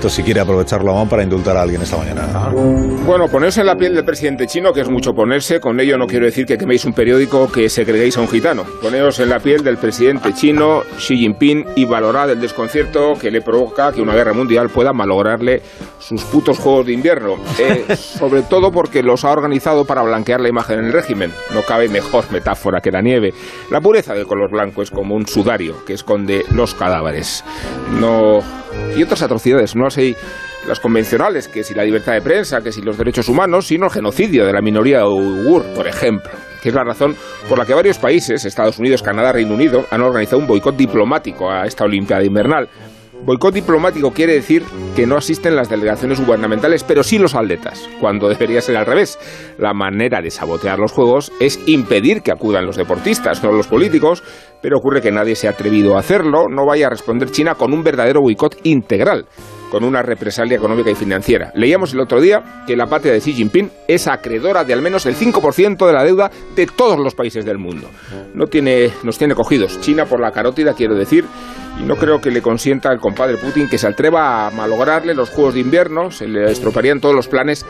momento, si quiere aprovecharlo aún para indultar a alguien esta mañana. Bueno, ponerse en la piel del presidente chino, que es mucho ponerse, con ello no quiero decir que queméis un periódico que segreguéis a un gitano. Poneos en la piel del presidente chino Xi Jinping y valorad el desconcierto que le provoca que una guerra mundial pueda malograrle sus putos juegos de invierno. Eh, sobre todo porque los ha organizado para blanquear la imagen del régimen. No cabe mejor metáfora que la nieve. La pureza del color blanco es como un sudario que esconde los cadáveres. No. Y otras atrocidades, no así las convencionales, que si la libertad de prensa, que si los derechos humanos, sino el genocidio de la minoría uigur, por ejemplo, que es la razón por la que varios países, Estados Unidos, Canadá, Reino Unido, han organizado un boicot diplomático a esta Olimpiada Invernal. Boicot diplomático quiere decir que no asisten las delegaciones gubernamentales, pero sí los atletas, cuando debería ser al revés. La manera de sabotear los Juegos es impedir que acudan los deportistas, no los políticos, pero ocurre que nadie se ha atrevido a hacerlo, no vaya a responder China con un verdadero boicot integral con una represalia económica y financiera. Leíamos el otro día que la patria de Xi Jinping es acreedora de al menos el 5% de la deuda de todos los países del mundo. No tiene, nos tiene cogidos. China por la carótida, quiero decir, y no creo que le consienta al compadre Putin que se atreva a malograrle los Juegos de Invierno, se le estropearían todos los planes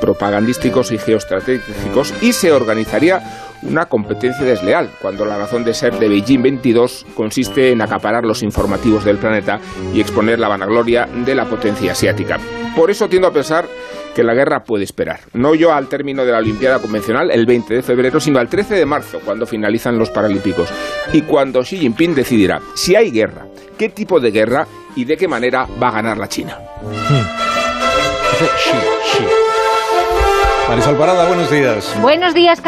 propagandísticos y geoestratégicos y se organizaría una competencia desleal, cuando la razón de ser de Beijing 22 consiste en acaparar los informativos del planeta y exponer la vanagloria de la potencia asiática. Por eso tiendo a pensar que la guerra puede esperar. No yo al término de la Olimpiada convencional, el 20 de febrero, sino al 13 de marzo, cuando finalizan los Paralímpicos. Y cuando Xi Jinping decidirá si hay guerra, qué tipo de guerra y de qué manera va a ganar la China. Marisol Parada, buenos días. Buenos días,